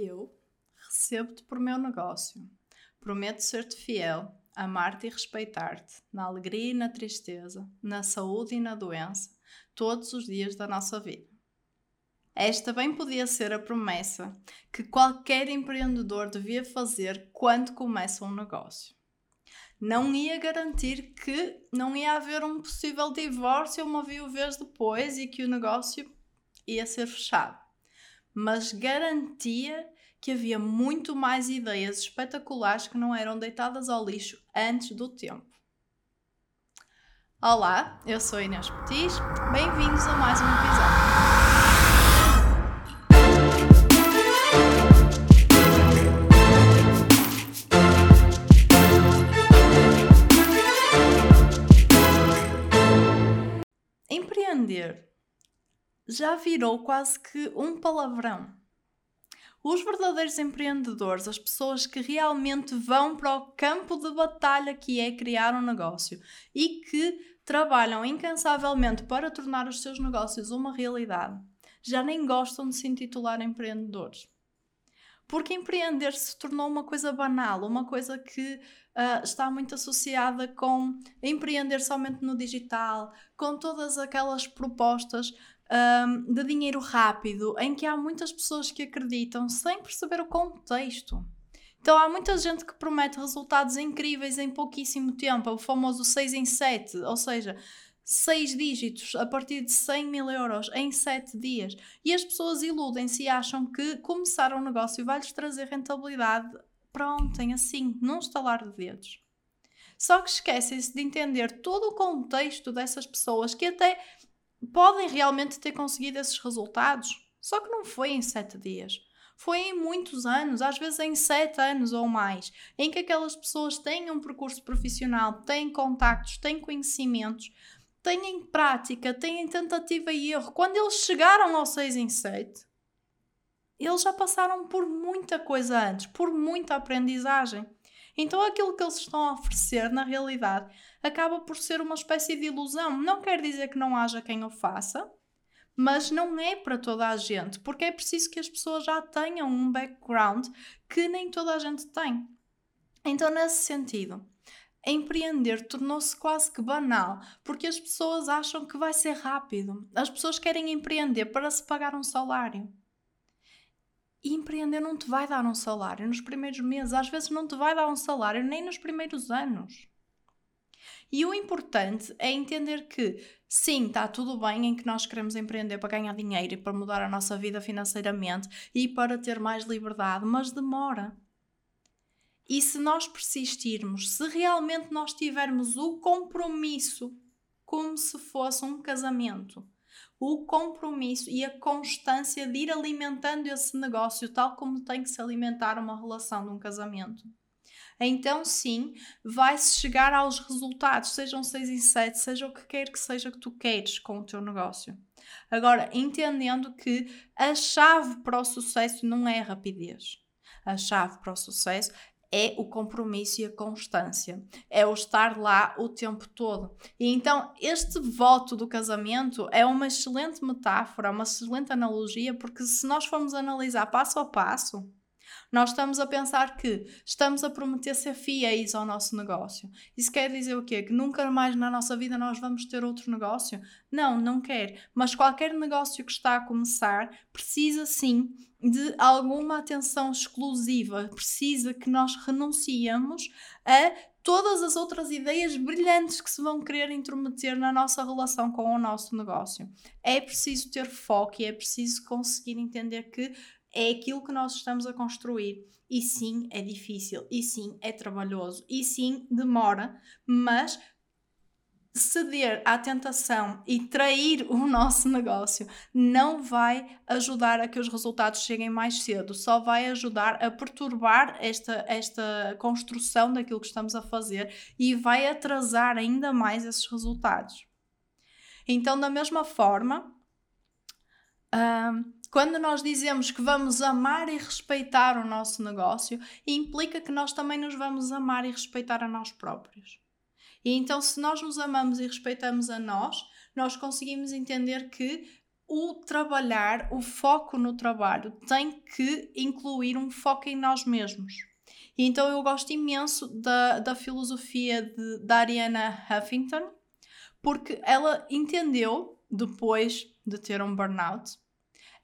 Eu recebo-te por meu negócio. Prometo ser-te fiel, amar-te e respeitar-te, na alegria e na tristeza, na saúde e na doença, todos os dias da nossa vida. Esta bem podia ser a promessa que qualquer empreendedor devia fazer quando começa um negócio. Não ia garantir que não ia haver um possível divórcio uma viuvez depois e que o negócio ia ser fechado mas garantia que havia muito mais ideias espetaculares que não eram deitadas ao lixo antes do tempo. Olá, eu sou Inês Petis, bem-vindos a mais um episódio. Já virou quase que um palavrão. Os verdadeiros empreendedores, as pessoas que realmente vão para o campo de batalha que é criar um negócio e que trabalham incansavelmente para tornar os seus negócios uma realidade, já nem gostam de se intitular empreendedores. Porque empreender se tornou uma coisa banal, uma coisa que uh, está muito associada com empreender somente no digital, com todas aquelas propostas um, de dinheiro rápido, em que há muitas pessoas que acreditam sem perceber o contexto. Então há muita gente que promete resultados incríveis em pouquíssimo tempo, o famoso 6 em 7, ou seja, 6 dígitos a partir de 100 mil euros em 7 dias. E as pessoas iludem-se e acham que começar um negócio vai-lhes trazer rentabilidade ontem, assim, num estalar de dedos. Só que esquecem-se de entender todo o contexto dessas pessoas que até podem realmente ter conseguido esses resultados. Só que não foi em sete dias. Foi em muitos anos, às vezes em sete anos ou mais, em que aquelas pessoas têm um percurso profissional, têm contactos, têm conhecimentos, têm prática, têm tentativa e erro. Quando eles chegaram ao 6 em 7, eles já passaram por muita coisa antes, por muita aprendizagem. Então aquilo que eles estão a oferecer, na realidade, acaba por ser uma espécie de ilusão. Não quer dizer que não haja quem o faça, mas não é para toda a gente, porque é preciso que as pessoas já tenham um background que nem toda a gente tem. Então, nesse sentido, empreender tornou-se quase que banal, porque as pessoas acham que vai ser rápido. As pessoas querem empreender para se pagar um salário. E empreender não te vai dar um salário nos primeiros meses, às vezes não te vai dar um salário nem nos primeiros anos. E o importante é entender que, sim, está tudo bem em que nós queremos empreender para ganhar dinheiro e para mudar a nossa vida financeiramente e para ter mais liberdade, mas demora. E se nós persistirmos, se realmente nós tivermos o compromisso como se fosse um casamento, o compromisso e a constância de ir alimentando esse negócio tal como tem que se alimentar uma relação de um casamento. Então, sim, vai-se chegar aos resultados, sejam 6 em 7, seja o que quer que seja que tu queres com o teu negócio. Agora, entendendo que a chave para o sucesso não é a rapidez. A chave para o sucesso é o compromisso e a constância, é o estar lá o tempo todo. E então, este voto do casamento é uma excelente metáfora, uma excelente analogia, porque se nós formos analisar passo a passo, nós estamos a pensar que estamos a prometer ser fiéis ao nosso negócio. Isso quer dizer o quê? Que nunca mais na nossa vida nós vamos ter outro negócio? Não, não quer. Mas qualquer negócio que está a começar precisa sim de alguma atenção exclusiva, precisa que nós renunciemos a todas as outras ideias brilhantes que se vão querer intrometer na nossa relação com o nosso negócio. É preciso ter foco e é preciso conseguir entender que é aquilo que nós estamos a construir. E sim, é difícil, e sim, é trabalhoso, e sim, demora, mas ceder à tentação e trair o nosso negócio não vai ajudar a que os resultados cheguem mais cedo, só vai ajudar a perturbar esta, esta construção daquilo que estamos a fazer e vai atrasar ainda mais esses resultados. Então, da mesma forma, quando nós dizemos que vamos amar e respeitar o nosso negócio, implica que nós também nos vamos amar e respeitar a nós próprios. E então, se nós nos amamos e respeitamos a nós, nós conseguimos entender que o trabalhar, o foco no trabalho tem que incluir um foco em nós mesmos. E então eu gosto imenso da, da filosofia de, da Ariana Huffington, porque ela entendeu, depois de ter um burnout,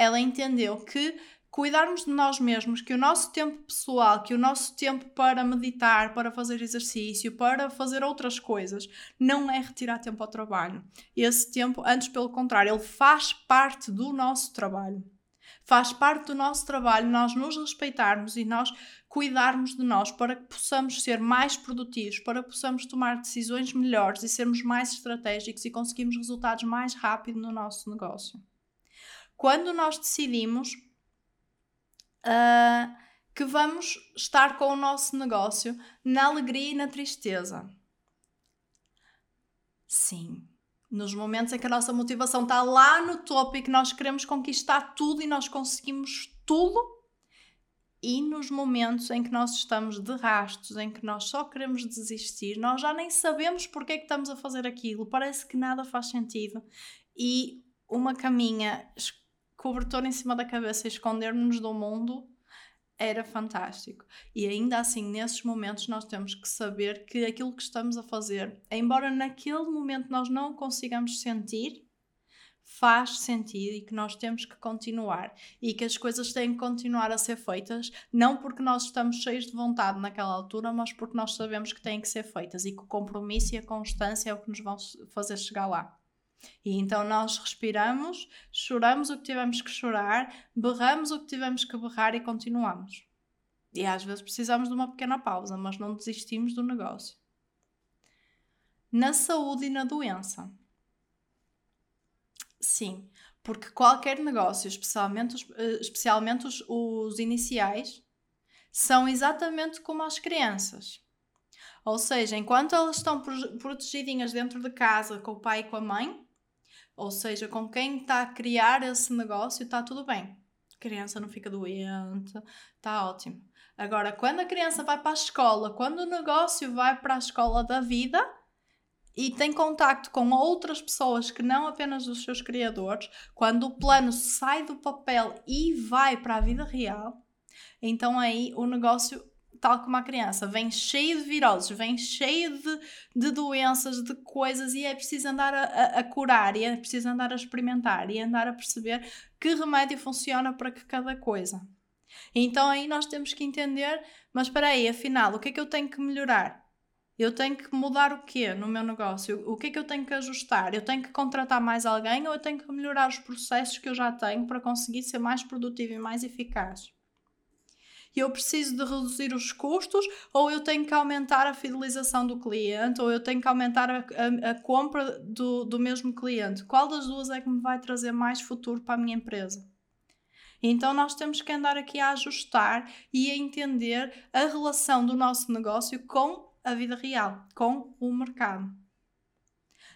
ela entendeu que cuidarmos de nós mesmos, que o nosso tempo pessoal, que o nosso tempo para meditar, para fazer exercício, para fazer outras coisas, não é retirar tempo ao trabalho. Esse tempo, antes pelo contrário, ele faz parte do nosso trabalho. Faz parte do nosso trabalho nós nos respeitarmos e nós cuidarmos de nós para que possamos ser mais produtivos, para que possamos tomar decisões melhores e sermos mais estratégicos e conseguirmos resultados mais rápido no nosso negócio. Quando nós decidimos uh, que vamos estar com o nosso negócio na alegria e na tristeza. Sim, nos momentos em que a nossa motivação está lá no topo e que nós queremos conquistar tudo e nós conseguimos tudo, e nos momentos em que nós estamos de rastos, em que nós só queremos desistir, nós já nem sabemos porque é que estamos a fazer aquilo, parece que nada faz sentido. E uma caminha cobertor em cima da cabeça e esconder-nos do mundo era fantástico. E ainda assim, nesses momentos, nós temos que saber que aquilo que estamos a fazer, embora naquele momento nós não consigamos sentir, faz sentido e que nós temos que continuar e que as coisas têm que continuar a ser feitas, não porque nós estamos cheios de vontade naquela altura, mas porque nós sabemos que têm que ser feitas e que o compromisso e a constância é o que nos vão fazer chegar lá. E então nós respiramos, choramos o que tivemos que chorar, berramos o que tivemos que berrar e continuamos. E às vezes precisamos de uma pequena pausa, mas não desistimos do negócio. Na saúde e na doença. Sim, porque qualquer negócio, especialmente os, eh, especialmente os, os iniciais, são exatamente como as crianças. Ou seja, enquanto elas estão protegidinhas dentro de casa com o pai e com a mãe, ou seja, com quem está a criar esse negócio, está tudo bem. A criança não fica doente, está ótimo. Agora, quando a criança vai para a escola, quando o negócio vai para a escola da vida e tem contacto com outras pessoas que não apenas os seus criadores, quando o plano sai do papel e vai para a vida real, então aí o negócio tal como a criança, vem cheio de viroses, vem cheio de, de doenças, de coisas, e é preciso andar a, a, curar, e é preciso andar a experimentar, e andar a perceber que remédio funciona para que cada coisa. Então aí nós temos que entender, mas espera aí, afinal, o que é que eu tenho que melhorar? Eu tenho que mudar o quê no meu negócio? O que é que eu tenho que ajustar? Eu tenho que contratar mais alguém ou eu tenho que melhorar os processos que eu já tenho para conseguir ser mais produtivo e mais eficaz? E eu preciso de reduzir os custos, ou eu tenho que aumentar a fidelização do cliente, ou eu tenho que aumentar a, a, a compra do, do mesmo cliente. Qual das duas é que me vai trazer mais futuro para a minha empresa? Então nós temos que andar aqui a ajustar e a entender a relação do nosso negócio com a vida real, com o mercado.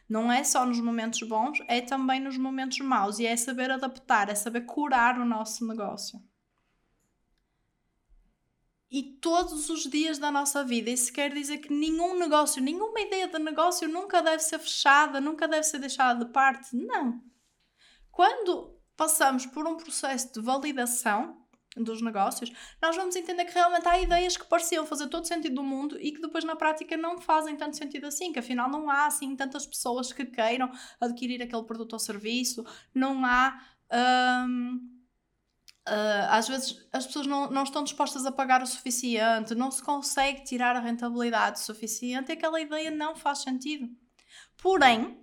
Não é só nos momentos bons, é também nos momentos maus e é saber adaptar, é saber curar o nosso negócio e todos os dias da nossa vida. Isso quer dizer que nenhum negócio, nenhuma ideia de negócio nunca deve ser fechada, nunca deve ser deixada de parte. Não. Quando passamos por um processo de validação dos negócios, nós vamos entender que realmente há ideias que pareciam fazer todo sentido do mundo e que depois na prática não fazem tanto sentido assim, que afinal não há assim tantas pessoas que queiram adquirir aquele produto ou serviço, não há. Hum, Uh, às vezes as pessoas não, não estão dispostas a pagar o suficiente, não se consegue tirar a rentabilidade suficiente e aquela ideia não faz sentido. Porém,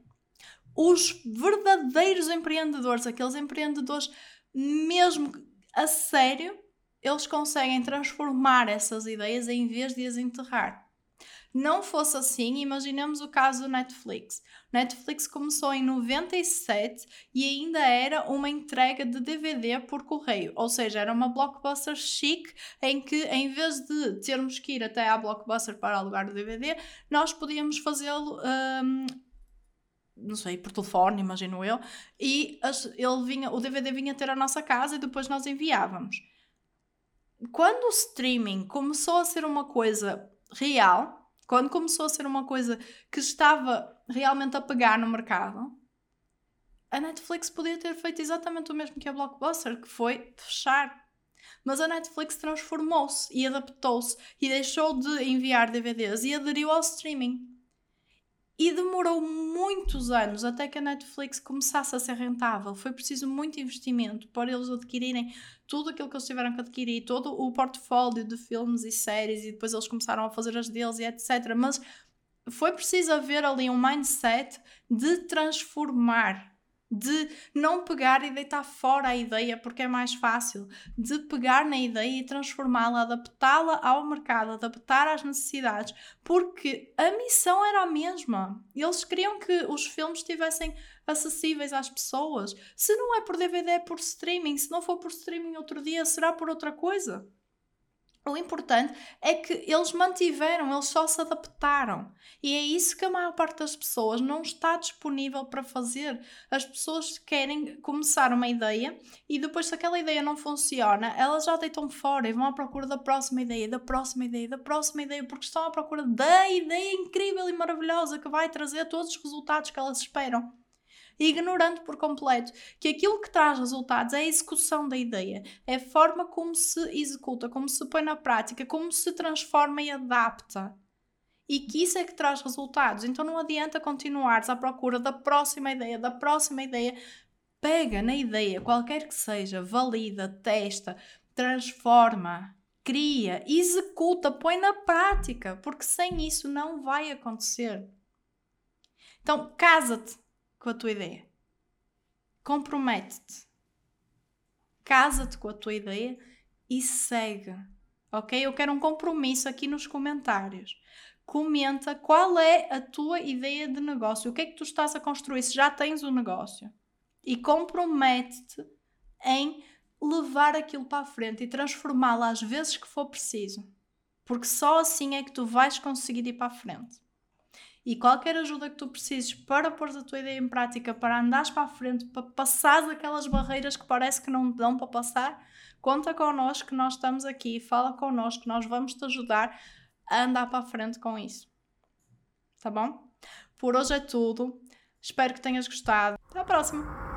os verdadeiros empreendedores, aqueles empreendedores mesmo a sério, eles conseguem transformar essas ideias em vez de as enterrar não fosse assim, imaginemos o caso do Netflix. Netflix começou em 97 e ainda era uma entrega de DVD por correio, ou seja, era uma blockbuster chique em que em vez de termos que ir até à blockbuster para alugar o DVD, nós podíamos fazê-lo um, não sei, por telefone, imagino eu, e ele vinha, o DVD vinha ter a nossa casa e depois nós enviávamos. Quando o streaming começou a ser uma coisa real, quando começou a ser uma coisa que estava realmente a pegar no mercado, a Netflix podia ter feito exatamente o mesmo que a Blockbuster, que foi fechar. Mas a Netflix transformou-se e adaptou-se e deixou de enviar DVDs e aderiu ao streaming. E demorou muitos anos até que a Netflix começasse a ser rentável. Foi preciso muito investimento para eles adquirirem tudo aquilo que eles tiveram que adquirir, todo o portfólio de filmes e séries, e depois eles começaram a fazer as deles e etc. Mas foi preciso haver ali um mindset de transformar de não pegar e deitar fora a ideia porque é mais fácil, de pegar na ideia e transformá-la, adaptá-la ao mercado, adaptar às necessidades, porque a missão era a mesma. Eles queriam que os filmes estivessem acessíveis às pessoas. Se não é por DVD, é por streaming. Se não for por streaming outro dia, será por outra coisa. O importante é que eles mantiveram, eles só se adaptaram. E é isso que a maior parte das pessoas não está disponível para fazer. As pessoas querem começar uma ideia e depois, se aquela ideia não funciona, elas já deitam fora e vão à procura da próxima ideia, da próxima ideia, da próxima ideia, porque estão à procura da ideia incrível e maravilhosa que vai trazer todos os resultados que elas esperam ignorando por completo que aquilo que traz resultados é a execução da ideia, é a forma como se executa, como se põe na prática, como se transforma e adapta. E que isso é que traz resultados. Então não adianta continuares à procura da próxima ideia, da próxima ideia. Pega na ideia, qualquer que seja, valida, testa, transforma, cria, executa, põe na prática, porque sem isso não vai acontecer. Então, casa-te com a tua ideia. Compromete-te. Casa-te com a tua ideia e segue. Ok? Eu quero um compromisso aqui nos comentários. Comenta qual é a tua ideia de negócio. O que é que tu estás a construir se já tens o um negócio. E compromete-te em levar aquilo para a frente e transformá-lo às vezes que for preciso. Porque só assim é que tu vais conseguir ir para a frente. E qualquer ajuda que tu precises para pôr a tua ideia em prática, para andares para a frente, para passares aquelas barreiras que parece que não dão para passar, conta connosco que nós estamos aqui, fala connosco, nós vamos te ajudar a andar para a frente com isso. Tá bom? Por hoje é tudo. Espero que tenhas gostado. Até à próxima!